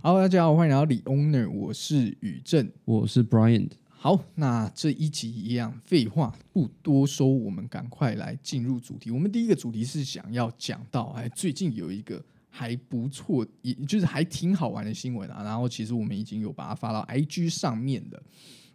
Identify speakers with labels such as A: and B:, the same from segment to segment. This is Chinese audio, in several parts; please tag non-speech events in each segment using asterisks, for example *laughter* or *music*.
A: Hello，大家好，欢迎来到李 Owner，我是宇正。
B: 我是 Brian。
A: 好，那这一集一样，废话不多说，我们赶快来进入主题。我们第一个主题是想要讲到，哎，最近有一个还不错，也就是还挺好玩的新闻啊。然后其实我们已经有把它发到 IG 上面的。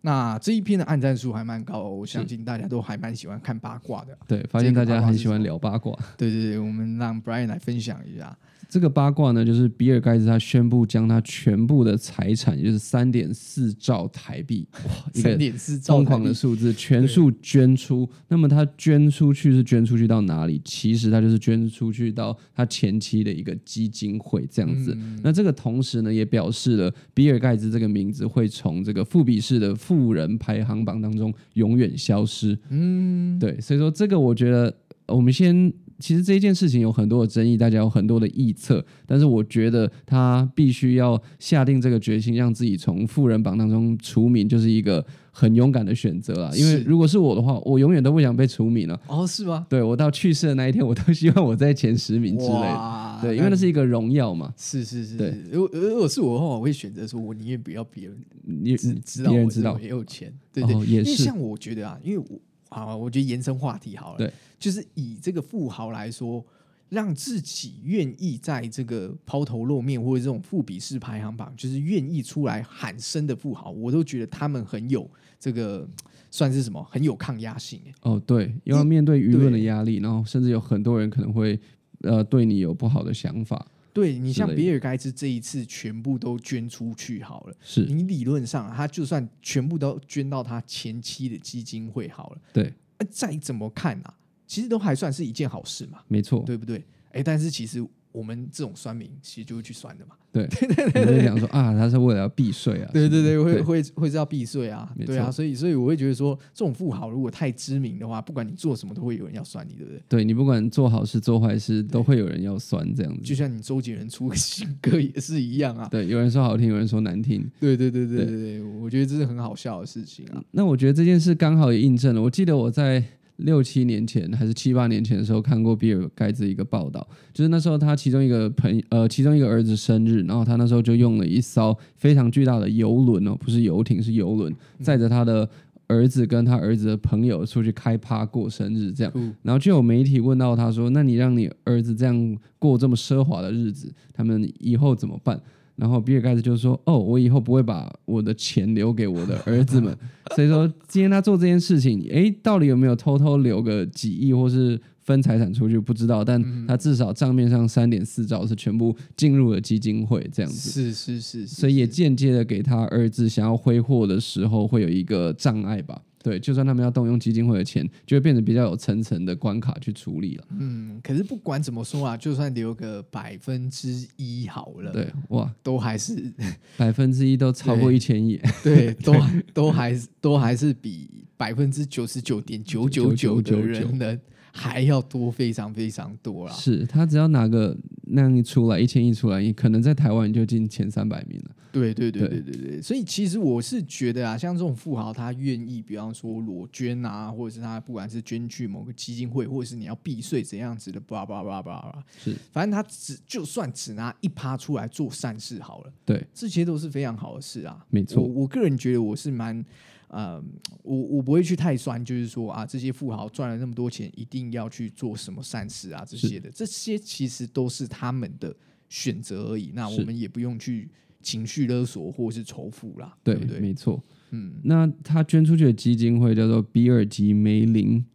A: 那这一篇的按赞数还蛮高，哦我相信大家都还蛮喜欢看八卦的。
B: 对，发现大家很喜欢聊八卦。
A: 对对对，我们让 Brian 来分享一下。
B: 这个八卦呢，就是比尔盖茨他宣布将他全部的财产，也就是三点四兆台币，哇，
A: 三点四兆
B: 疯狂的数字，全数捐出。那么他捐出去是捐出去到哪里？其实他就是捐出去到他前期的一个基金会这样子。那这个同时呢，也表示了比尔盖茨这个名字会从这个富比士的富人排行榜当中永远消失。嗯，对，所以说这个我觉得我们先。其实这一件事情有很多的争议，大家有很多的臆测，但是我觉得他必须要下定这个决心，让自己从富人榜当中除名，就是一个很勇敢的选择啊。因为如果是我的话，我永远都不想被除名了。*laughs*
A: 哦，是吗？
B: 对我到去世的那一天，我都希望我在前十名之类的。对，因为那是一个荣耀嘛。
A: 是是是。对，如果如果是我的话，我会选择说，我宁愿不要别人，
B: 你
A: 知知道我知道也有钱。对对，
B: 也是。因为
A: 像我觉得啊，因为我。好，我觉得延伸话题好了。
B: 对，
A: 就是以这个富豪来说，让自己愿意在这个抛头露面或者这种富比士排行榜，就是愿意出来喊声的富豪，我都觉得他们很有这个算是什么，很有抗压性。
B: 哦，对，要面对舆论的压力，然后甚至有很多人可能会呃对你有不好的想法。
A: 对你像比尔盖茨这一次全部都捐出去好了，
B: 是
A: 你理论上他就算全部都捐到他前期的基金会好了，
B: 对，
A: 再怎么看啊，其实都还算是一件好事嘛，
B: 没错，
A: 对不对？哎，但是其实。我们这种酸民其实就会去酸的嘛，
B: 对，*laughs* 我就想说啊，他是为了要避税啊，
A: 对对对，会会会是要避税啊，对啊，所以所以我会觉得说，这种富豪如果太知名的话，不管你做什么，都会有人要酸你，对不对？
B: 对你不管做好事做坏事，都会有人要酸这样子。
A: 就像你周杰伦出个新歌也是一样啊，
B: 对，有人说好听，有人说难听，
A: 对对对对对对，我觉得这是很好笑的事情啊。
B: 那我觉得这件事刚好也印证了，我记得我在。六七年前还是七八年前的时候，看过比尔盖茨一个报道，就是那时候他其中一个朋呃其中一个儿子生日，然后他那时候就用了一艘非常巨大的游轮哦，不是游艇是游轮，载着他的儿子跟他儿子的朋友出去开趴过生日，这样，然后就有媒体问到他说：“那你让你儿子这样过这么奢华的日子，他们以后怎么办？”然后比尔盖茨就说：“哦，我以后不会把我的钱留给我的儿子们。*laughs* 所以说，今天他做这件事情，哎，到底有没有偷偷留个几亿，或是分财产出去，不知道。但他至少账面上三点四兆是全部进入了基金会，这样子。
A: 是是是，
B: 所以也间接的给他儿子想要挥霍的时候，会有一个障碍吧。”对，就算他们要动用基金会的钱，就会变得比较有层层的关卡去处理了。
A: 嗯，可是不管怎么说啊，就算留个百分之一好了，
B: 对，哇，
A: 都还是
B: 百分之一都超过一千亿，
A: 对，*laughs* 都都还是都还是比百分之九十九点九九九的人能。还要多非常非常多啦！
B: 是他只要拿个那样一出来一千亿出来，可能在台湾就进前三百名了。
A: 对对对对对对，所以其实我是觉得啊，像这种富豪，他愿意，比方说裸捐啊，或者是他不管是捐去某个基金会，或者是你要避税怎样子的，叭叭叭叭叭，
B: 是，
A: 反正他只就算只拿一趴出来做善事好了。
B: 对，
A: 这些都是非常好的事啊。
B: 没错，
A: 我个人觉得我是蛮。呃，我我不会去太酸，就是说啊，这些富豪赚了那么多钱，一定要去做什么善事啊，这些的，这些其实都是他们的选择而已。那我们也不用去情绪勒索或是仇富啦，对不对？
B: 没错，嗯，那他捐出去的基金会叫做比尔吉梅林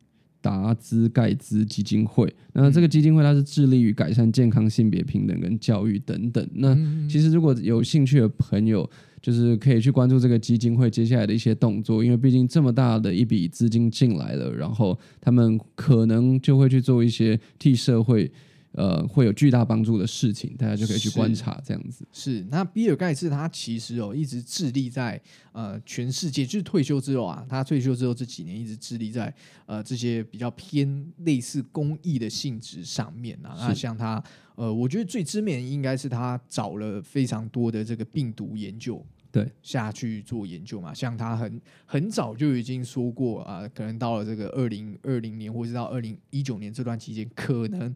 B: 达兹盖兹基金会，那这个基金会它是致力于改善健康、性别平等跟教育等等。那其实如果有兴趣的朋友。就是可以去关注这个基金会接下来的一些动作，因为毕竟这么大的一笔资金进来了，然后他们可能就会去做一些替社会呃会有巨大帮助的事情，大家就可以去观察这样子。
A: 是，那比尔盖茨他其实哦一直致力在呃全世界，就是退休之后啊，他退休之后这几年一直致力在呃这些比较偏类似公益的性质上面啊。那像他。呃，我觉得最知名应该是他找了非常多的这个病毒研究，
B: 对
A: 下去做研究嘛。像他很很早就已经说过啊，可能到了这个二零二零年或者到二零一九年这段期间，可能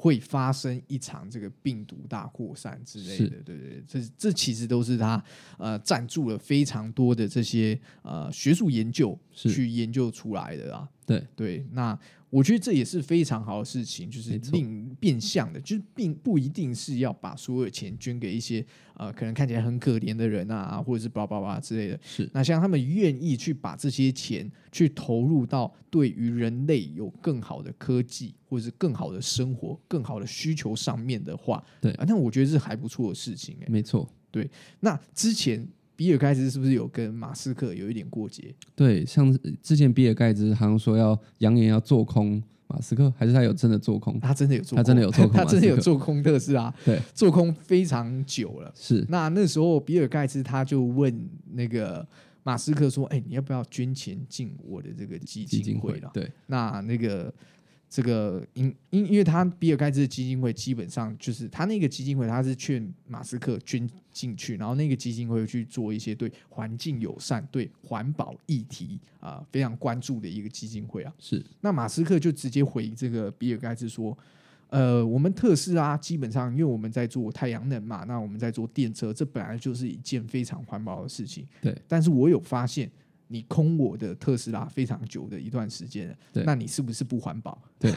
A: 会发生一场这个病毒大扩散之类的，对对对，这这其实都是他呃赞助了非常多的这些呃学术研究去研究出来的啊。
B: 对。
A: 对，那我觉得这也是非常好的事情，就是
B: 没错。
A: 令变相的，就是并不一定是要把所有的钱捐给一些呃可能看起来很可怜的人啊，或者是叭叭叭之类的。
B: 是。
A: 那像他们愿意去把这些钱去投入到对于人类有更好的科技或者是更好的生活、更好的需求上面的话，
B: 对。
A: 啊，那我觉得是还不错的事情哎、
B: 没错。
A: 对那之前比尔盖茨是不是有跟马斯克有一点过节？
B: 对，像之前比尔盖茨好像说要扬言要做空马斯克，还是他有真的做空？
A: 他真的有做空，
B: 他真的有做空 *laughs*
A: 他真的有做空特斯拉，
B: 对，
A: 做空非常久了。
B: 是
A: 那那时候比尔盖茨他就问那个马斯克说：“哎、你要不要捐钱进我的这个基
B: 基金
A: 会了？”
B: 会对
A: 那那个这个因因因为他比尔盖茨的基金会基本上就是他那个基金会，他是劝马斯克捐进去，然后那个基金会去做一些对环境友善、对环保议题啊、非常关注的一个基金会啊。
B: 是
A: 那马斯克就直接回这个比尔盖茨说。呃，我们特斯拉基本上，因为我们在做太阳能嘛，那我们在做电车，这本来就是一件非常环保的事情。
B: 对，
A: 但是我有发现，你空我的特斯拉非常久的一段时间了，那你是不是不环保？
B: 对，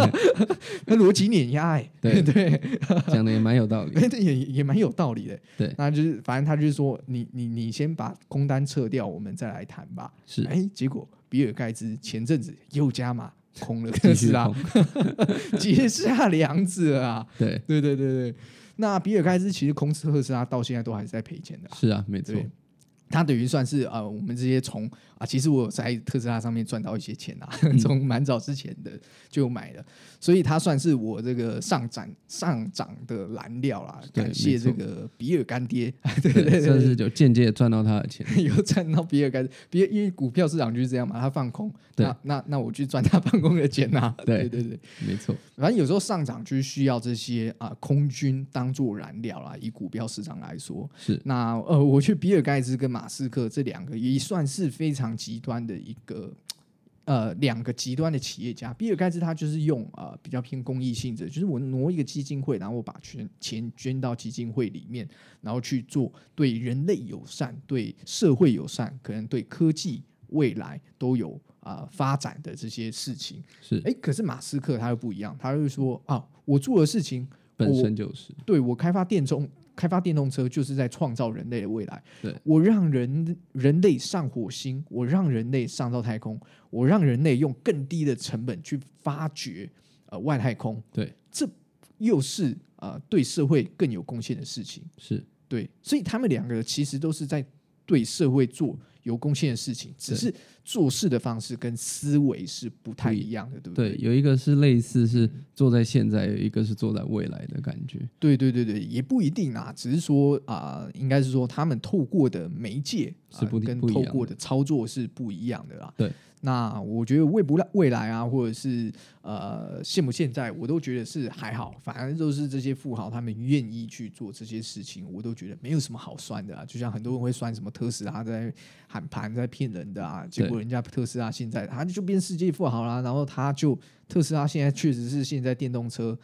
B: *laughs*
A: 那逻辑碾压哎，*laughs*
B: 对。
A: 对，
B: 讲的也蛮有道理。*laughs*
A: 哎，也也蛮有道理的。
B: 对。
A: 那就是反正他就是说，你你你先把空单撤掉，我们再来谈吧。
B: 是。
A: 哎，结果比尔盖茨前阵子又加码空了特斯拉。结下梁子了啊！
B: 对，
A: 对对对对，那比尔盖茨其实空特斯拉到现在都还是在赔钱的啊、
B: 是啊，没错，
A: 对，他等于算是呃，我们这些从啊，其实我有在特斯拉上面赚到一些钱啊，
B: 嗯。*laughs*
A: 从蛮早之前的就买了，所以它算是我这个上涨上涨的燃料啦。感谢这个比尔干爹，*laughs* 对对对。
B: 算是就间接赚到他的钱。
A: 有赚到比尔盖茨，比尔因为股票市场就是这样嘛，他放空，
B: 对。
A: 那那那我去赚他放空的钱 *laughs* 呐、
B: 对
A: 对对对，
B: 没错，
A: 反正有时候上涨就是需要这些啊、空军当做燃料啦，以股票市场来说，
B: 是。
A: 那呃，我去比尔盖茨跟马斯克这两个也算是非常极端的一个呃两个极端的企业家。比尔盖茨他就是用呃比较偏公益性质，就是我挪一个基金会，然后我把全钱捐到基金会里面，然后去做对人类友善、对社会友善，可能对科技未来都有啊、呃发展的这些事情。
B: 是
A: 哎，可是马斯克他又不一样，他又说啊，我做的事情
B: 本身就是
A: 对我开发电动开发电动车，就是在创造人类的未来。
B: 对
A: 我让人人类上火星，我让人类上到太空，我让人类用更低的成本去发掘呃外太空，
B: 对
A: 这又是呃对社会更有贡献的事情。
B: 是
A: 对，所以他们两个其实都是在对社会做有贡献的事情，只是做事的方式跟思维是不太一样的，对不
B: 对，对？有一个是类似是做在现在，有一个是做在未来的感觉。
A: 对对对对，也不一定啊，只是说啊、应该是说他们透过的媒介啊
B: 是不
A: 跟透过的操作是不一样的啦。
B: 对，
A: 那我觉得未不未来啊，或者是呃现不现在，我都觉得是还好，反正都是这些富豪他们愿意去做这些事情，我都觉得没有什么好酸的啊。就像很多人会酸什么特斯拉在喊盘在骗人的啊，结果人家特斯拉现在他就变世界富豪啦，然后他就特斯拉现在确实是现在电动车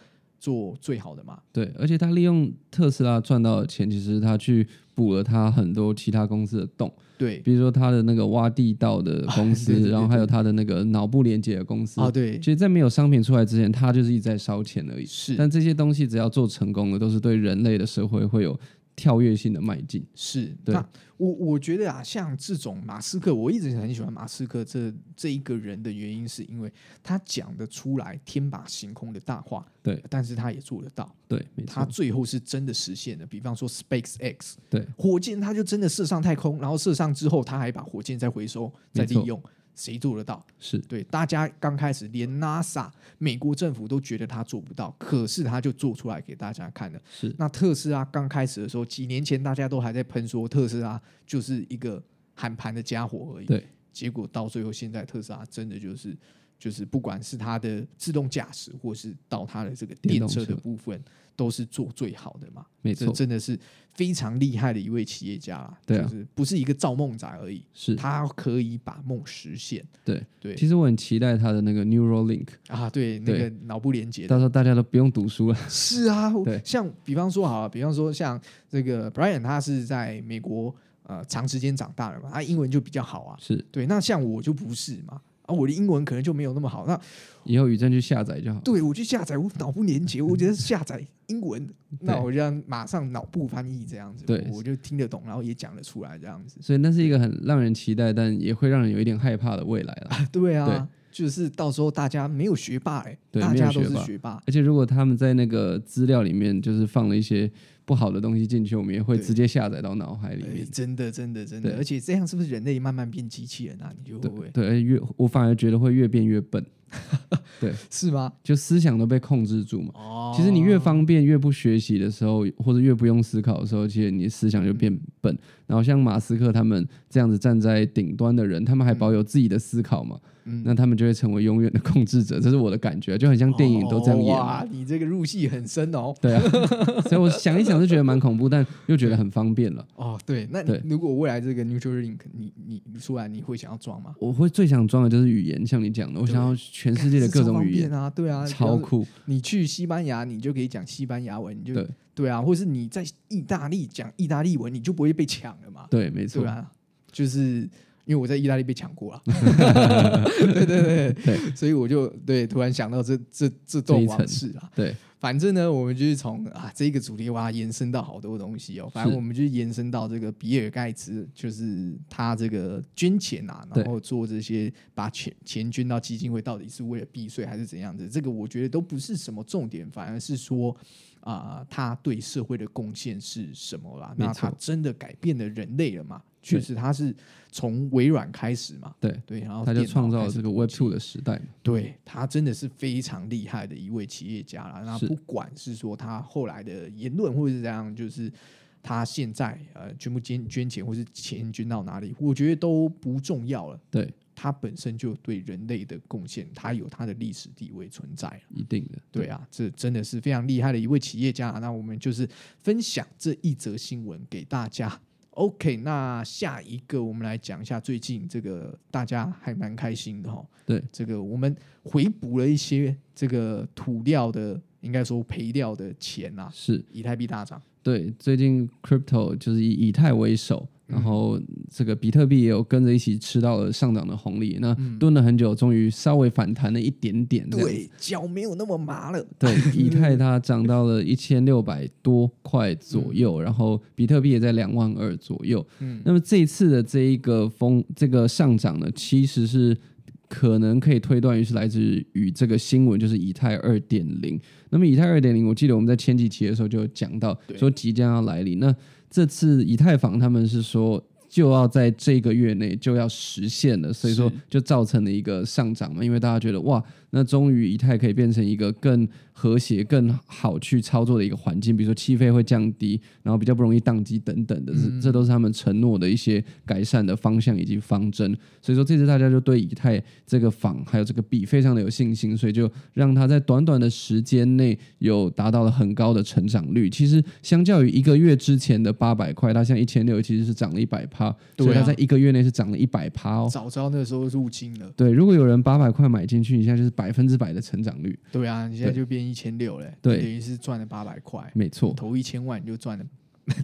A: 做最好的嘛。
B: 对，而且他利用特斯拉赚到的钱，其实他去补了他很多其他公司的洞，
A: 对，
B: 比如说他的那个挖地道的公司，*laughs*
A: 对对对
B: 然后还有他的那个脑部连接的公司。
A: 啊，对
B: 其，实，在没有商品出来之前，他就是一直在烧钱而已。
A: 是
B: 但这些东西只要做成功了，都是对人类的社会会有跳跃性的迈进。
A: 是。
B: 对
A: 那我我觉得啊，像这种马斯克，我一直很喜欢马斯克这这一个人的原因，是因为他讲得出来天马行空的大话，
B: 对，
A: 但是他也做得到，
B: 对，没
A: 他，最后是真的实现了。比方说 SpaceX，
B: 对，
A: 火箭他就真的射上太空，然后射上之后，他还把火箭再回收再利用，谁做得到？
B: 是
A: 对，大家刚开始连 NASA 美国政府都觉得他做不到，可是他就做出来给大家看了。
B: 是，
A: 那特斯拉刚开始的时候，几年前大家都还在喷说特斯拉就是一个喊盘的家伙而已。
B: 对，
A: 结果到最后，现在特斯拉真的就是就是不管是它的自动驾驶，或是到它的这个
B: 电
A: 车的部分，都是做最好的嘛。这
B: 没错，
A: 真的是非常厉害的一位企业家啦，
B: 对啊
A: 就是不是一个造梦仔而已，
B: 是
A: 他可以把梦实现。
B: 对。
A: 对
B: 其实我很期待他的那个 Neuralink，
A: 啊，对，那个脑部连接
B: 到时候大家都不用读书了。
A: 是啊，*laughs*
B: 对
A: 像比方说好了，比方说像这个 Brian，他是在美国呃长时间长大的嘛，他英文就比较好啊。
B: 是，
A: 对，那像我就不是嘛，啊，我的英文可能就没有那么好。那
B: 以后宇正去下载就好。
A: 对我去下载我脑部连接，我觉得 *laughs* 下载英文，那
B: 对
A: 我就要马上脑部翻译这样子，
B: 对
A: 我就听得懂，然后也讲得出来这样子。
B: 所以那是一个很让人期待，但也会让人有一点害怕的未来了。
A: 对啊，
B: 对
A: 就是到时候大家没有学霸哎、
B: 对
A: 大家都是学霸。
B: 而且如果他们在那个资料里面就是放了一些不好的东西进去，我们也会直接下载到脑海里
A: 哎
B: 面。
A: 真的，真的，真的，而且这样是不是人类慢慢变机器人啊？你就会
B: 对，而越我反而觉得会越变越笨，*laughs* 对
A: 是吗？
B: 就思想都被控制住嘛。
A: 哦
B: 其实你越方便、越不学习的时候，或者越不用思考的时候，其实你思想就变笨。然后像马斯克他们这样子站在顶端的人，他们还保有自己的思考嘛，
A: 嗯
B: 那他们就会成为永远的控制者。这是我的感觉，就很像电影都这样演。
A: 哦哇，你这个入戏很深哦。
B: 对啊，*laughs* 所以我想一想就觉得蛮恐怖，但又觉得很方便了。
A: 哦，对，那你如果未来这个 Neuralink，你你你出来，你会想要装吗？
B: 我会最想装的就是语言，像你讲的，我想要全世界的各种语言，*laughs*
A: 啊，对啊，
B: 超酷。
A: 你去西班牙，你就可以讲西班牙文，你就
B: 对
A: 对啊，或是你在意大利讲意大利文，你就不会被抢了嘛。
B: 对，没错
A: 对，啊，就是因为我在意大利被抢过了，*laughs* 对对对
B: 对，
A: 所以我就对突然想到这这这段往事啊。
B: 对，
A: 反正呢，我们就是从啊这个主题哇延伸到好多东西哦。反正我们就延伸到这个比尔盖茨，就是他这个捐钱啊，然后做这些把钱钱捐到基金会，到底是为了避税还是怎样子？这个我觉得都不是什么重点，反而是说啊、他对社会的贡献是什么啦？那他真的改变了人类了嘛？确实，他是从微软开始嘛，
B: 对，
A: 对，然后
B: 他就创造了这个 Web Two 的时代嘛。
A: 对他真的是非常厉害的一位企业家啦。那不管是说他后来的言论，或者是这样，就是他现在呃全部捐捐钱，或是钱捐到哪里，我觉得都不重要了。
B: 对，
A: 他本身就对人类的贡献，它有它的历史地位存在。
B: 一定的。
A: 对啊，这真的是非常厉害的一位企业家。那我们就是分享这一则新闻给大家。OK，那下一个我们来讲一下最近这个大家还蛮开心的哈。
B: 对，
A: 这个我们回补了一些这个土料的，应该说赔掉的钱啊，
B: 是
A: 以太币大涨。
B: 对，最近 crypto 就是以以太为首，
A: 嗯
B: 然后这个比特币也有跟着一起吃到了上涨的红利。那
A: 嗯
B: 蹲了很久，终于稍微反弹了一点点。
A: 对，脚没有那么麻了。
B: 对，*laughs* 以太它涨到了一千六百多块左右，然后比特币也在两万二左右。
A: 嗯
B: 那么这一次的这一个风这个上涨呢，其实是可能可以推断于是来自于这个新闻，就是以太二点零。那么以太二点零，我记得我们在前几期的时候就有讲到，说即将要来临。那这次以太坊他们是说。就要在这个月内就要实现了，所以说就造成了一个上涨嘛，因为大家觉得哇，那终于以太可以变成一个更和谐、更好去操作的一个环境，比如说气费会降低，然后比较不容易宕机等等的，
A: 嗯
B: 这这都是他们承诺的一些改善的方向以及方针。所以说这次大家就对以太这个坊还有这个币非常的有信心，所以就让它在短短的时间内有达到了很高的成长率。其实相较于一个月之前的八百块，它现在一千六其实是涨了一百趴，所以它在一个月内是涨了一百趴哦。
A: 早知道那时候入金了。
B: 对，如果有人八百块买进去，你现在就是百分之百的成长率，
A: 对啊，你现在就变一千六嘞，
B: 对。
A: 等于是赚了八百块。
B: 没错，
A: 投一千万你就赚了，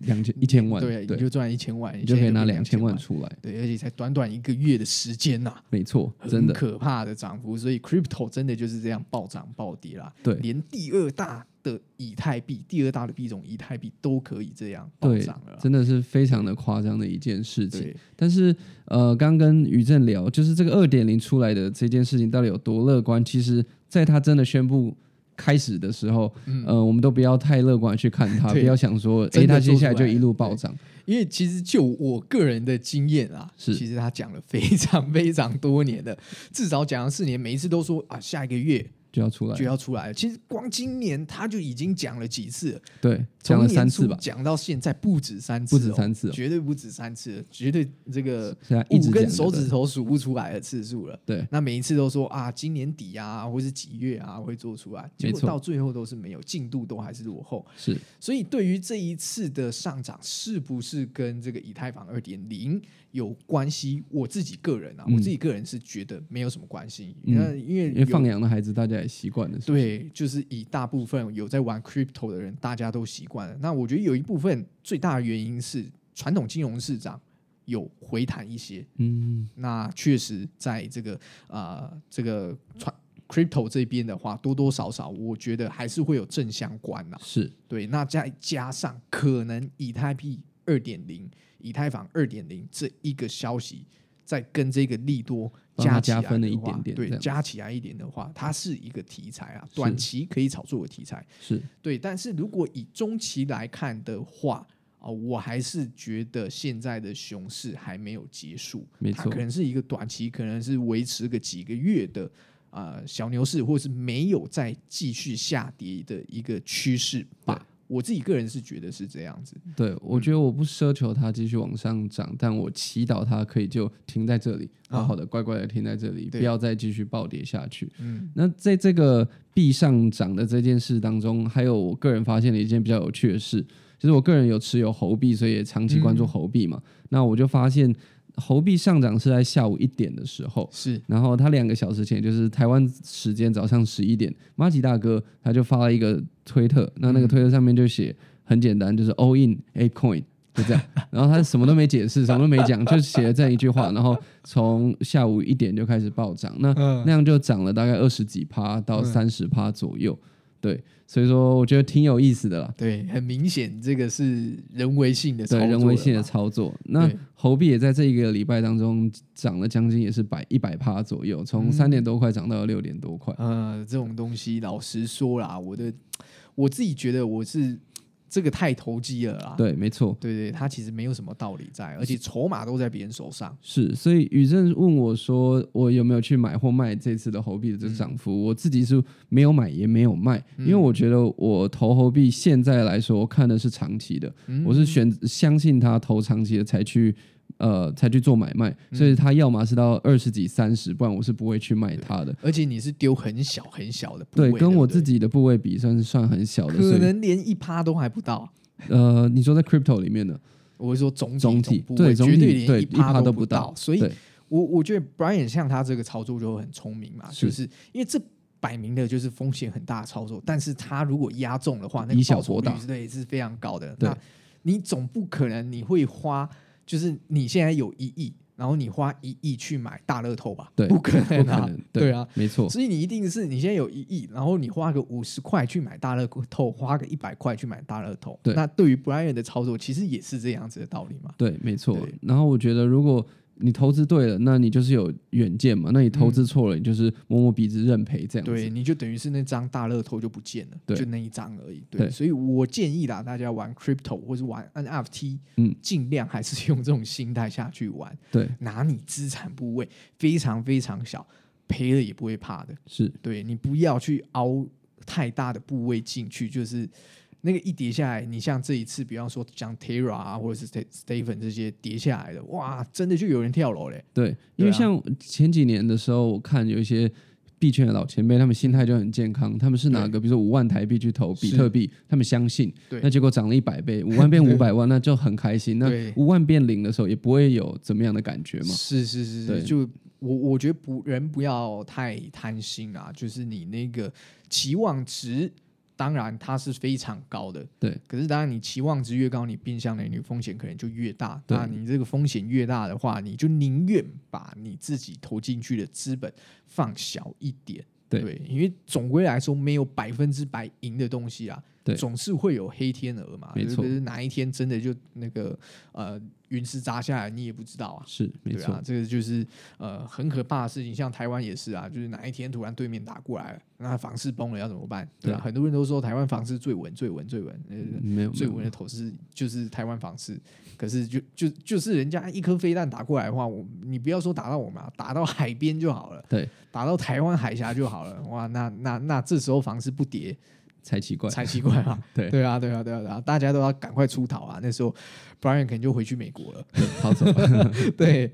B: 两千一千万，
A: 对，你就赚一千万，
B: 你就可以拿
A: 两
B: 两千万出来，
A: 对，而且才短短一个月的时间呐、
B: 没错，真
A: 很
B: 的，
A: 可怕的涨幅。所以 crypto 真的就是这样暴涨暴跌啦。
B: 对。
A: 连第二大的以太币，第二大的币种以太币都可以这样暴涨了啦。
B: 真的是非常的夸张的一件事情。但是呃，刚跟宇正聊，就是这个二点零出来的这件事情到底有多乐观？其实，在他真的宣布。开始的时候，
A: 嗯
B: 呃，我们都不要太乐观去看它，不要想说，诶，
A: 真的
B: 它接下来就一路暴涨。
A: 因为其实就我个人的经验啊，
B: 是
A: 其实他讲了非常非常多年的，至少讲了四年，每一次都说啊，下一个月
B: 就要出来。
A: 就，要出来了。其实光今年他就已经讲了几次了，
B: 对，讲了三次吧，
A: 讲到现在不止三次、
B: 不止三次哦。
A: 绝对不止三次。了，绝对这个五根手指
B: 的，
A: 头数不出来的次数了。
B: 对，
A: 那每一次都说啊，今年底啊，或是几月啊会做出来，结果到最后都是没有，进度都还是落后。
B: 是。
A: 所以对于这一次的上涨，是不是跟这个以太坊二点零有关系？我自己个人啊，
B: 嗯
A: 我自己个人是觉得没有什么关系。
B: 嗯
A: 那因为
B: 因为放
A: 有
B: 羊的孩子大家也习惯了，是是，
A: 对，就是以大部分有在玩 crypto 的人，大家都习惯了。那我觉得有一部分最大的原因是传统金融市场有回弹一些。
B: 嗯，
A: 那确实在这个呃这个传 crypto 这边的话，多多少少我觉得还是会有正相关呐。
B: 是
A: 对，那再加上可能以太币二点零、以太坊二点零这一个消息，再跟这个利多加
B: 加分了一点点对
A: 加起来一点的话，它是一个题材啊，短期可以炒作的题材。
B: 是，
A: 对，但是如果以中期来看的话，啊、我还是觉得现在的熊市还没有结束，
B: 没错
A: 它可能是一个短期，可能是维持个几个月的呃小牛市，或是没有再继续下跌的一个趋势吧。我自己个人是觉得是这样子，
B: 对，我觉得我不奢求它继续往上涨，但我祈祷它可以就停在这里，好好的乖乖的停在这里，
A: 啊
B: 不要再继续暴跌下去。
A: 嗯，
B: 那在这个币上涨的这件事当中，还有我个人发现了一件比较有趣的事，就是我个人有持有猴币，所以也长期关注
A: 嗯。
B: 猴币嘛。那我就发现猴币上涨是在下午一点的时候，
A: 是。
B: 然后他两个小时前，就是台湾时间早上十一点，马吉大哥他就发了一个推特，那那个
A: 嗯。
B: 推特上面就写很简单，就是 all in a coin。就这样，*laughs* 然后他什么都没解释，什么都没讲，就写了这样一句话，然后从下午一点就开始暴涨，那
A: 嗯。
B: 那样就涨了大概二十几趴到
A: 嗯
B: 三十趴左右，对，所以说我觉得挺有意思的啦。
A: 对，很明显这个是人为性的操作对
B: 人为性的操作，那
A: 对
B: 猴币也在这一个礼拜当中涨了将近也是百一百趴左右，从
A: 嗯
B: 三点多块涨到了六点多块。
A: 呃，这种东西，老实说啦，我的我自己觉得我是这个太投机了啦。
B: 对，没错，
A: 对对，它其实没有什么道理在，而且筹码都在别人手上。
B: 是。所以宇正问我说，我有没有去买或卖这次的猴币的这个涨幅？我自己是没有买也没有卖，因为我觉得我投猴币现在来说，我看的是长期的，
A: 嗯
B: 我是选相信它投长期的才去。呃，才去做买卖，
A: 嗯
B: 所以他要么是到二十几、三十，不然我是不会去卖它的。
A: 而且你是丢很小很小的部位，
B: 对，跟我自己的部位比，算是算很小的。
A: 可能连一趴都还不到。*laughs*
B: 呃，你说在 crypto 里面的，
A: 我会说总体
B: 对总体
A: 绝对连
B: 一趴
A: 趴
B: 都不到
A: 所以我我觉得 Brian 像他这个操作就很聪明嘛，
B: 是
A: 就是因为这摆明的就是风险很大的操作，但是他如果压中的话，那
B: 以
A: 个报酬
B: 小博大
A: 对是非常高的。
B: 对
A: 那你总不可能你会花，就是你现在有一亿，然后你花一亿去买大乐透吧？
B: 对
A: 不可能啊，对啊。
B: 没错，
A: 所以你一定是你现在有一亿，然后你花个五十块去买大乐透，花个一百块去买大乐透。
B: 对
A: 那对于 Brian 的操作，其实也是这样子的道理嘛。
B: 对，没错。然后我觉得，如果你投资对了，那你就是有远见嘛；那你投资错了，你就是摸摸鼻子认赔这样子。
A: 对，你就等于是那张大乐透就不见了，就那一张而已。对，
B: 对
A: 所以我建议啦，大家玩 crypto 或是玩 NFT，
B: 嗯，
A: 尽量还是用这种心态下去玩，
B: 对，
A: 拿你资产部位非常非常小，赔了也不会怕的。
B: 是，
A: 对你不要去凹太大的部位进去，就是那个一跌下来，你像这一次，比方说像 Terra 啊，或者是 Ste- Stephen 这些跌下来的，哇，真的就有人跳楼嘞。
B: 对，因为像前几年的时候，我看有一些币圈的老前辈，他们心态就很健康，他们是拿个比如说五万台币去投比特币，他们相信，
A: 对
B: 那结果涨了一百倍，*laughs* 五万变五百万，那就很开心。那五万变零的时候，也不会有怎么样的感觉嘛。
A: 是是是是，就我我觉得不人不要太贪心啊，就是你那个期望值。当然，它是非常高的，
B: 对。
A: 可是，当然你期望值越高，你变相的你风险可能就越大。
B: 对
A: 那你这个风险越大的话，你就宁愿把你自己投进去的资本放小一点。
B: 对
A: 因为总归来说，没有百分之百赢的东西啊。
B: 对
A: 总是会有黑天鹅嘛，
B: 没错
A: 就是哪一天真的就那个呃陨石砸下来，你也不知道啊。
B: 是没错
A: 这个就是呃很可怕的事情。像台湾也是啊，就是哪一天突然对面打过来了，那房市崩了要怎么办？对很多人都说台湾房市最稳、最稳、最稳，呃，
B: 没有没有
A: 最稳的投资就是台湾房市。可是就就就是人家一颗飞弹打过来的话，我你不要说打到我们啊，打到海边就好了，
B: 对，
A: 打到台湾海峡就好了。哇，那那那这时候房市不跌
B: 才奇怪，
A: 才奇怪嘛。*laughs*
B: 对
A: 对啊，对啊，对啊，对啊，大家都要赶快出逃啊！那时候 Brian 可能就回去美国了。*laughs*
B: 逃走，*laughs*
A: 对，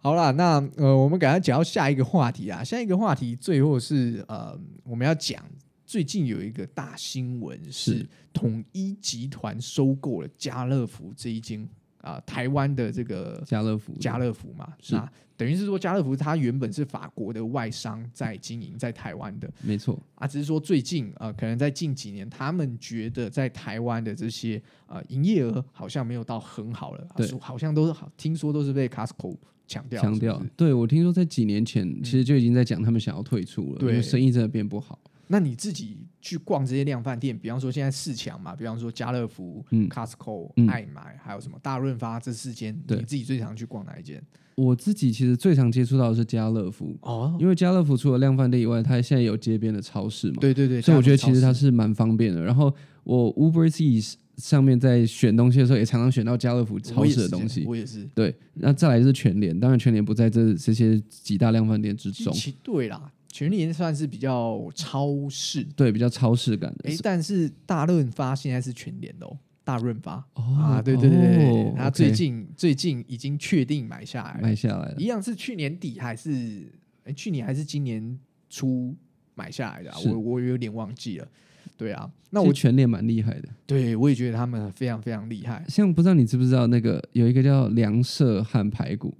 A: 好啦，那呃，我们赶快讲到下一个话题啊。下一个话题最后是呃，我们要讲最近有一个大新闻是
B: 是
A: 统一集团收购了家乐福这一间啊、台湾的这个
B: 家乐福，
A: 家乐福嘛，
B: 是。
A: 那等于是说家乐福它原本是法国的外商在经营在台湾的
B: 没错，
A: 啊，只是说最近呃，可能在近几年，他们觉得在台湾的这些呃营业额好像没有到很好了，啊
B: 对。
A: 好像都是好，听说都是被 Costco
B: 强调。对我听说在几年前，其实就已经在讲他们想要退出了，
A: 对。
B: 因为生意真的变不好。
A: 那你自己去逛这些量贩店，比方说现在四强嘛，比方说家乐福、
B: 嗯
A: Costco、
B: 嗯
A: 爱买，还有什么大润发这四间，你自己最常去逛哪一间？
B: 我自己其实最常接触到的是家乐福，
A: 哦，
B: 因为家乐福除了量贩店以外，它现在有街边的超市嘛，
A: 对对对，
B: 所以我觉得其实它是蛮方便的。然后我 Uber Eats 上面在选东西的时候，也常常选到家乐福超市的东西。
A: 我也是。
B: 对，那再来是全联，当然全联不在这这些几大量贩店之中，
A: 其对啦，全联算是比较超市，
B: 对，比较超市感的。
A: 哎，但是大润发现在是全联的哦，大润发。
B: 哦
A: 啊，对对对对他最近最近已经确定买下来了，
B: 买下来了。
A: 一，样是去年底还是诶去年还是今年初买下来的、啊，我我有点忘记了。对啊，那
B: 那
A: 我
B: 我全联蛮厉害的。
A: 对我也觉得他们非常非常厉害。
B: 像不知道你知不知道那个有一个叫梁舍汉排骨，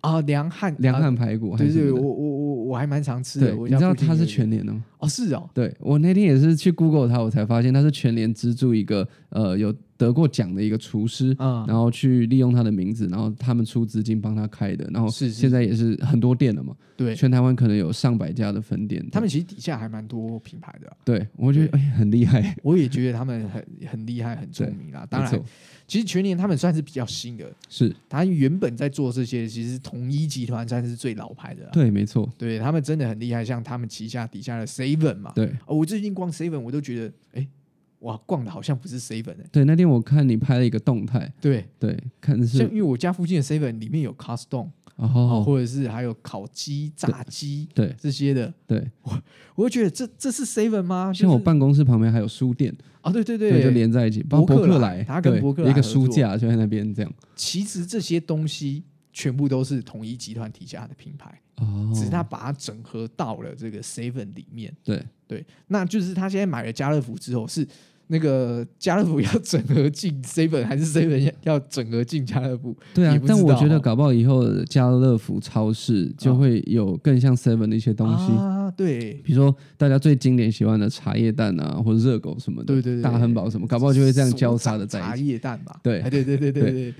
A: 啊，梁汉
B: 梁
A: 啊
B: 汉排骨还
A: 对对？我我我我还蛮常吃的。我
B: 你知道它是全联的吗？
A: 哦，是哦，
B: 对我那天也是去 Google 它，我才发现它是全联资助一个呃有得过奖的一个厨师，
A: 嗯，
B: 然后去利用他的名字，然后他们出资金帮他开的，然后现在也是很多店了嘛，
A: 对，
B: 全台湾可能有上百家的分店。
A: 他们其实底下还蛮多品牌的啊、
B: 对我觉得哎很厉害，
A: 我也觉得他们很很厉害，很聪明啦。当然，其实全年他们算是比较新的，
B: 是。
A: 他原本在做这些，其实统一集团算是最老牌的啦。
B: 对，没错，
A: 对他们真的很厉害，像他们旗下底下的 Seven 嘛，
B: 对。
A: 哦，我最近逛 Seven 我都觉得，哎，哇，逛的好像不是 Seven 哎、
B: 对。那天我看你拍了一个动态，
A: 对，
B: 对，看的是
A: 像因为我家附近的 Seven 里面有哦，或者是还有烤鸡、炸鸡
B: 对
A: 这些的，
B: 对，
A: 我会觉得这这是 Seven 吗？
B: 像我办公室旁边还有书店，
A: 啊，对对
B: 对，就连在一起，包括
A: 他跟
B: 对
A: 伯克莱
B: 一个书架就在那边这样。
A: 其实这些东西全部都是统一集团底下的品牌，
B: 哦，
A: 只是他把它整合到了这个 Seven 里面。
B: 对
A: 对，那就是他现在买了家乐福之后，是那个家乐福要 *laughs* 整合进 Seven，还是 Seven 要要整合进家乐福？
B: 对啊但我觉得
A: 哦
B: 搞不好以后家乐福超市就会有更像 Seven 的一些东西。
A: 啊，对
B: 比如说大家最经典喜欢的茶叶蛋啊，或者热狗什么的，
A: 对对对
B: 大汉堡什么，搞不好就会这样交叉的在
A: 茶
B: 一起，
A: 叶蛋吧？
B: 对
A: 哎对对对对对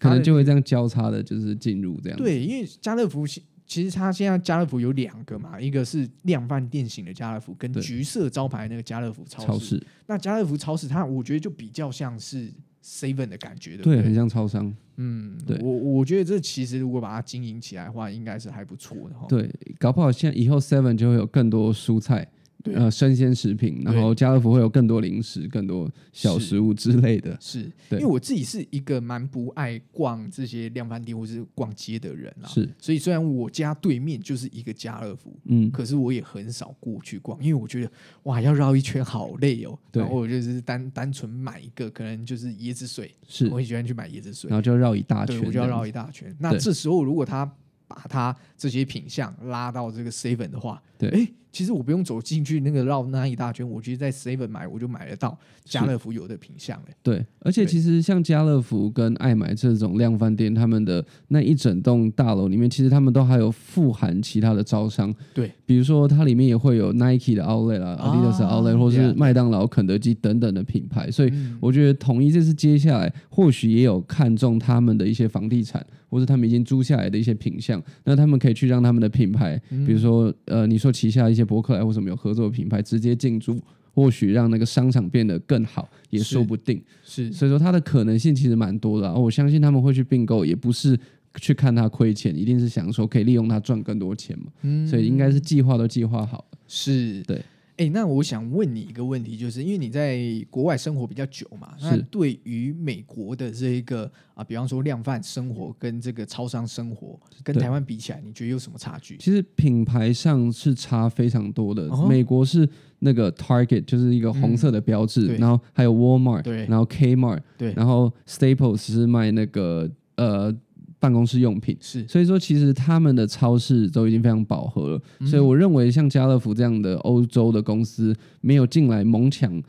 B: 可能就会这样交叉的，就是进入这样。，
A: 对，因为家乐福其其实它现在家乐福有两个嘛，一个是量贩店型的家乐福，跟橘色招牌那个家乐福超市。
B: 超市
A: 那家乐福超市，它我觉得就比较像是 Seven 的感觉，对不
B: 对，
A: 对？
B: 很像超商。
A: 嗯，
B: 对
A: 我我觉得这其实如果把它经营起来的话，应该是还不错的哈。
B: 对，搞不好现在以后 Seven 就会有更多蔬菜。
A: 对
B: 呃，生鲜食品，然后家乐福会有更多零食、更多小食物之类的。
A: 是因为我自己是一个蛮不爱逛这些量贩店或是逛街的人啊，
B: 是，
A: 所以虽然我家对面就是一个家乐福，
B: 嗯，
A: 可是我也很少过去逛，因为我觉得哇，要绕一圈好累哦。
B: 对
A: 然后我就是单单纯买一个，可能就是椰子水，
B: 是，
A: 我很喜欢去买椰子水
B: 然，后就绕一大
A: 对，
B: 圈，
A: 我就要绕
B: 一。
A: 大圈。那这时候如果他把他这些品相拉到这个 seven 的话，
B: 对。
A: 哎，其实我不用走进去那个绕那一大圈，我觉得在 seven 买我就买得到家乐福有的品相嘞。
B: 对，而且其实像家乐福跟爱买这种量贩店，他们的那一整栋大楼里面，其实他们都还有富含其他的招商，
A: 对，
B: 比如说它里面也会有 Nike 的 Outlet 啦、
A: 啊
B: Adidas 的 Outlet，或是麦当劳、肯德基等等的品牌，所以
A: 嗯。
B: 我觉得统一这次接下来或许也有看中他们的一些房地产，或是他们已经租下来的一些品相，那他们可以去让他们的品牌，
A: 嗯。
B: 比如说呃，你说旗下一些博客来或什么有合作的品牌直接进驻。或许让那个商场变得更好，也说不定。
A: 是
B: 所以说它的可能性其实蛮多的啊、我相信他们会去并购，也不是去看它亏钱，一定是想说可以利用它赚更多钱嘛。
A: 嗯
B: 所以应该是计划都计划好了。
A: 是
B: 对。
A: 哎，那我想问你一个问题，就是因为你在国外生活比较久嘛，那对于美国的这一个啊，比方说量贩生活跟这个超商生活，跟台湾比起来，你觉得有什么差距？
B: 其实品牌上是差非常多的。
A: 哦
B: 美国是那个 Target，就是一个红色的标志，
A: 对
B: 然后还有 Walmart，
A: 对
B: 然后 Kmart，
A: 对，
B: 然后 Staples 是卖那个呃办公室用品。
A: 是
B: 所以说，其实他们的超市都已经非常饱和了，
A: 嗯
B: 所以我认为像家乐福这样的欧洲的公司没有进来猛抢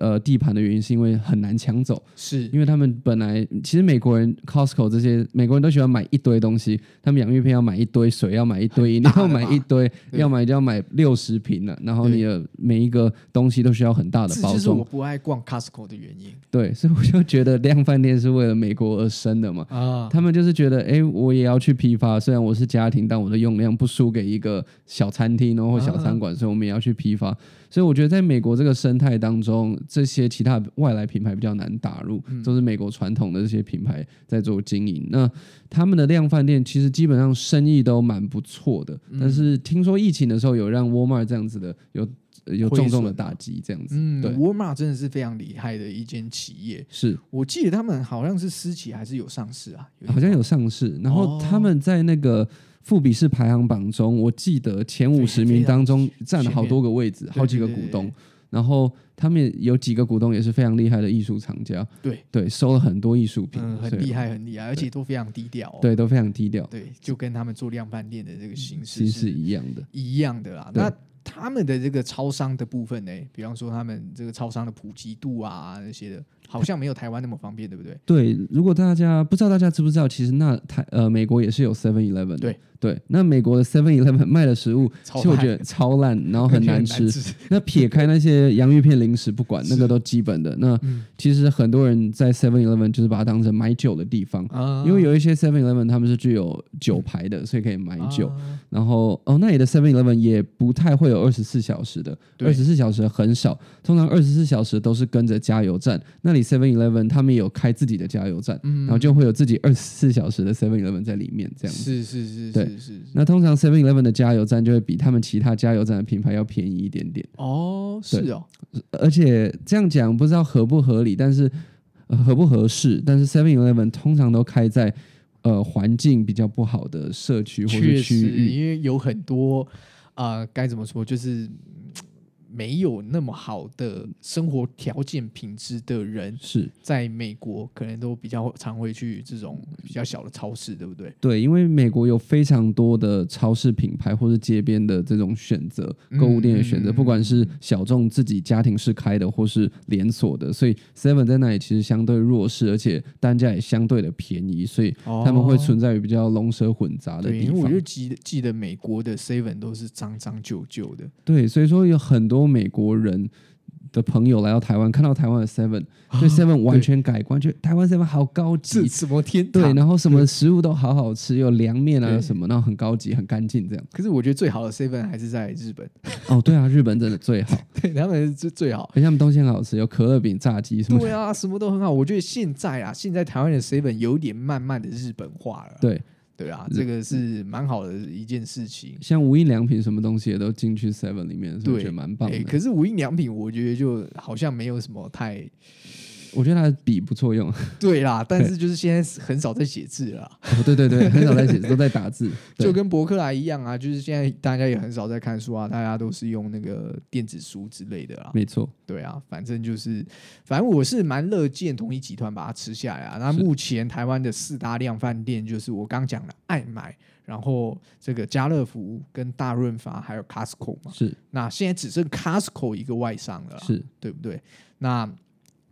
B: 呃地盘的原因，是因为很难抢走，
A: 是。
B: 因为他们本来其实美国人 Costco 这些美国人都喜欢买一堆东西，他们洋芋片要买一堆，水要买一堆，饮料要
A: 很大的嘛
B: 买一堆，*laughs* 要买就要买六十瓶了，然后你的每一个东西都需要很大的包装。
A: 这是我，不爱逛 Costco 的原因。
B: 对，*laughs* 所以我就觉得量饭店是为了美国而生的嘛。
A: 啊。
B: 他们就是觉得，哎、我也要去批发，虽然我是家庭，但我的用量不输给一个小餐厅哦或小餐馆，所以我们也要去批发。所以我觉得，在美国这个生态当中，这些其他外来品牌比较难打入，都是美国传统的这些品牌在做经营。那他们的量贩店其实基本上生意都蛮不错的，但是听说疫情的时候有让 Walmart 这样子的有有重重的打击，这样子。
A: 嗯
B: 对
A: ，，Walmart 真的是非常厉害的一间企业。
B: 是
A: 我记得他们好像是私企还是有上市啊？点
B: 好像有上市，然后
A: 哦
B: 他们在那个富比士排行榜中，我记得前五十名当中占了好多个位置，好几个股东。然后他们有几个股东也是非常厉害的艺术藏家，
A: 对
B: 对，收了很多艺术品，
A: 嗯，很厉害，很厉害，而且都非常低调、哦。
B: 对，都非常低调，
A: 对，就跟他们做量贩店的这个形式
B: 是一样的。
A: 一样的啦。那他们的这个超商的部分呢，比方说他们这个超商的普及度啊那些的，好像没有台湾那么方便，对不对？
B: 对，如果大家不知道大家知不知道，其实那台呃美国也是有 Seven Eleven，
A: 对
B: 对，那美国的 Seven Eleven 卖的食物，
A: 超
B: 其实我觉得超烂，*laughs* 然后很难吃。
A: 吃。
B: 那撇开那些洋芋片、零食不管，*laughs* 那个都基本的。那
A: 嗯
B: 其实很多人在 Seven Eleven 就是把它当成买酒的地方，
A: 啊
B: 因为有一些 Seven Eleven 他们是具有酒牌的，所以可以买酒。
A: 啊
B: 然后哦，那里的 Seven Eleven 也不太会有二十四小时的，二十四小时很少，通常二十四小时都是跟着加油站。那里 Seven Eleven 他们有开自己的加油站，
A: 嗯
B: 然后就会有自己二十四小时的 Seven Eleven 在里面这样子。
A: 是是是
B: 对
A: 是是。
B: 那通常 Seven Eleven 的加油站就会比他们其他加油站的品牌要便宜一点点。
A: 哦，是哦，
B: 而且这样讲不知道合不合理，但是、呃合不合适？但是 Seven Eleven 通常都开在呃环境比较不好的社区或
A: 确
B: 者区，域。
A: 因为有很多啊，该怎么说，就是嗯没有那么好的生活条件品质的人，
B: 是
A: 在美国可能都比较常会去这种比较小的超市，对不对？
B: 对，因为美国有非常多的超市品牌或是街边的这种选择，购物店的选择，
A: 嗯
B: 不管是小众自己家庭式开的，或是连锁的，所以 Seven 在那里其实相对弱势，而且单价也相对的便宜，所以他们会存在于比较龙蛇混杂的
A: 哦对，
B: 地方
A: 因为我就。记得记得美国的 Seven 都是脏脏旧旧的，
B: 对，所以说有很多美国人的朋友来到台湾，看到台湾的 Seven，对 Seven 完全改观，觉得台湾 Seven 好高级，
A: 什么天堂？
B: 对，然后什么食物都好好吃，有凉面啊什么，然后很高级、很干净这样。
A: 可是我觉得最好的 Seven 还是在日本，
B: 哦，对啊，日本真的最好，*laughs*
A: 对他们是最好。
B: 而且他们东西很好吃，有可乐饼、炸鸡什么的。
A: 对啊，什么都很好。我觉得现在啊，现在台湾的 Seven 有点慢慢的日本化了。
B: 对，
A: 对啊，这个是蛮好的一件事情。
B: 像无印良品什么东西也都进去 Seven 里面，所以我觉得蛮棒的。
A: 哎可是无印良品，我觉得就好像没有什么太
B: 我觉得它的笔不错用。*laughs*
A: 对啦，*laughs* 但是就是现在很少在写字了啦，
B: 哦，对对对，*laughs* 很少在写，都在打字。
A: 就跟博客来一样啊，就是现在大家也很少在看书啊，大家都是用那个电子书之类的啦。
B: 没错，
A: 对啊，反正就是，反正我是蛮乐见统一集团把它吃下来啊。那目前台湾的四大量饭店就是我刚讲的爱买，然后这个家乐福跟大润发还有 Costco 嘛。
B: 是
A: 那现在只剩 Costco 一个外商了啦，
B: 是。
A: 对不对？那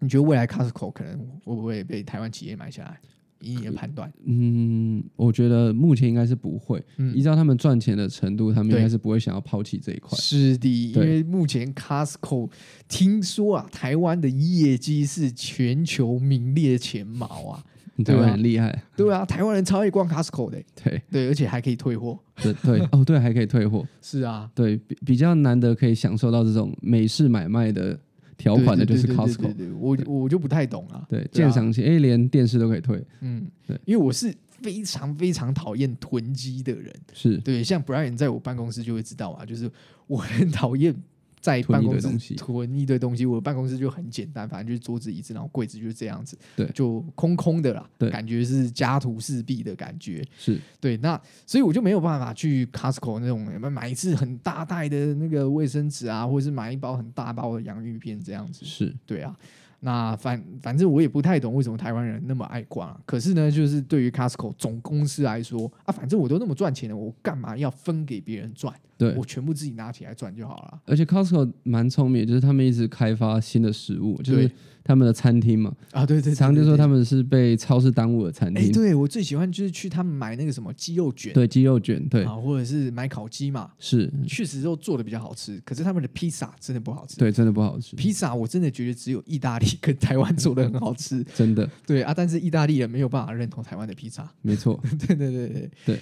A: 你觉得未来 Costco 可能会不会被台湾企业买下来？以你的判断，
B: 嗯，我觉得目前应该是不会，
A: 嗯
B: 依照他们赚钱的程度，他们应
A: 对
B: 该是不会想要抛弃这一块。
A: 是的，因
B: 对
A: 为目前 Costco 听说啊，台湾的业绩是全球名列前茅啊。*laughs*
B: 台湾很厉害，
A: 对啊，台湾人超爱逛 Costco 的，*laughs*
B: 对
A: 对，而且还可以退货。
B: 对对哦，对，还可以退货，*laughs*
A: 是啊，
B: 对，比比较难得可以享受到这种美式买卖的条款的，就是 Costco，
A: 我我就不太懂啊。
B: 对，
A: 啊。
B: 鉴赏期，哎，连电视都可以退，
A: 嗯，
B: 对，
A: 因为我是非常非常讨厌囤积的人。
B: 是。
A: 对，像 Brian 在我办公室就会知道啊，就是我很讨厌在办公室
B: 囤一堆东西
A: 囤一堆东西。我的办公室就很简单，反正就是桌子、椅子，然后柜子就是这样子，
B: 对
A: 就空空的啦，
B: 对
A: 感觉是家徒四壁的感觉。
B: 是，
A: 对，那所以我就没有办法去 Costco 那种买一次很大袋的那个卫生纸啊，或者是买一包很大包的洋芋片这样子。
B: 是，
A: 对啊，那反反正我也不太懂为什么台湾人那么爱逛啊。可是呢，就是对于 Costco 总公司来说啊，反正我都那么赚钱了，我干嘛要分给别人赚？
B: 对
A: 我，全部自己拿起来转就好了。
B: 而且 Costco 蛮聪明，就是他们一直开发新的食物，就是他们的餐厅嘛，
A: 啊，对对对
B: 常就说他
A: 们。
B: 是被超市耽误的餐
A: 哎，
B: 厅，
A: 对我最喜欢就是去他们买那个什么鸡肉卷，
B: 对，鸡肉卷，对，
A: 啊，或者是买烤鸡嘛，
B: 是，
A: 确实都做的比较好吃。可是他们的披萨真的不好吃。
B: 对，真的不好吃，
A: 披萨我真的觉得只有意大利跟台湾做的很好吃，*laughs*
B: 真的
A: 对啊，但是意大利人没有办法认同台湾的披萨。
B: 没错，
A: 对对对对
B: 对。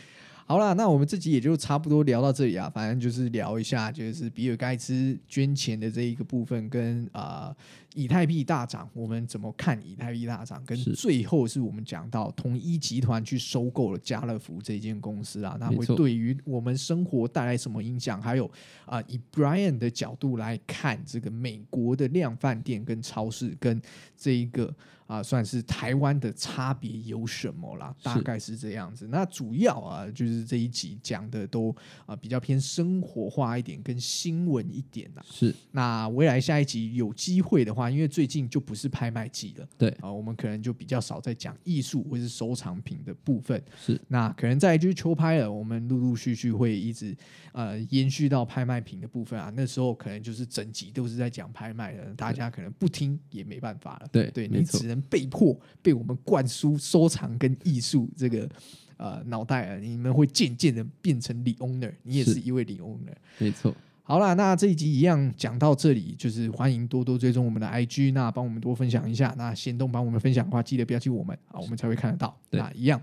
A: 好啦，那我们这集也就差不多聊到这里啊，反正就是聊一下，就是比尔盖茨捐钱的这一个部分，跟啊、呃以太币大涨，我们怎么看以太币大涨？跟最后是我们讲到统一集团去收购了家乐福这间公司啊，那会对于我们生活带来什么影响？还有啊、以 Brian 的角度来看，这个美国的量贩店跟超市跟这一个啊、算是台湾的差别有什么啦？大概是这样子。那主要啊，就是这一集讲的都啊、比较偏生活化一点，跟新闻一点啦。
B: 是
A: 那未来下一集有机会的话，因为最近就不是拍卖季了，
B: 对
A: 啊、我们可能就比较少在讲艺术或是收藏品的部分。
B: 是
A: 那可能再就是秋拍了，我们陆陆续续会一直呃延续到拍卖品的部分啊。那时候可能就是整集都是在讲拍卖的，大家可能不听也没办法了。
B: 对
A: 对你只能被迫被我们灌输收藏跟艺术这个呃脑袋啊，你们会渐渐的变成李 owner，你也
B: 是
A: 是一位李 owner。
B: 没错，
A: 好啦，那这一集一样讲到这里，就是欢迎多多追踪我们的 IG，那帮我们多分享一下。那行动帮我们分享的话，记得标记我们啊，我们才会看得到。
B: 对
A: 那一样，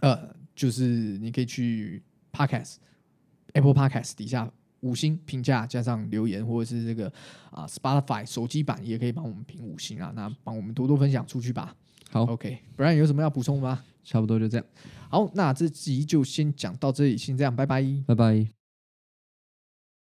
A: 呃，就是你可以去 Podcast Apple Podcast 底下五星评价加上留言，或者是这个啊 Spotify 手机版也可以帮我们评五星啊。那帮我们多多分享出去吧。
B: 好
A: ，OK，不然有什么要补充吗？
B: 差不多就这样，
A: 好，那这集就先讲到这里，先这样，拜拜。
B: 拜拜。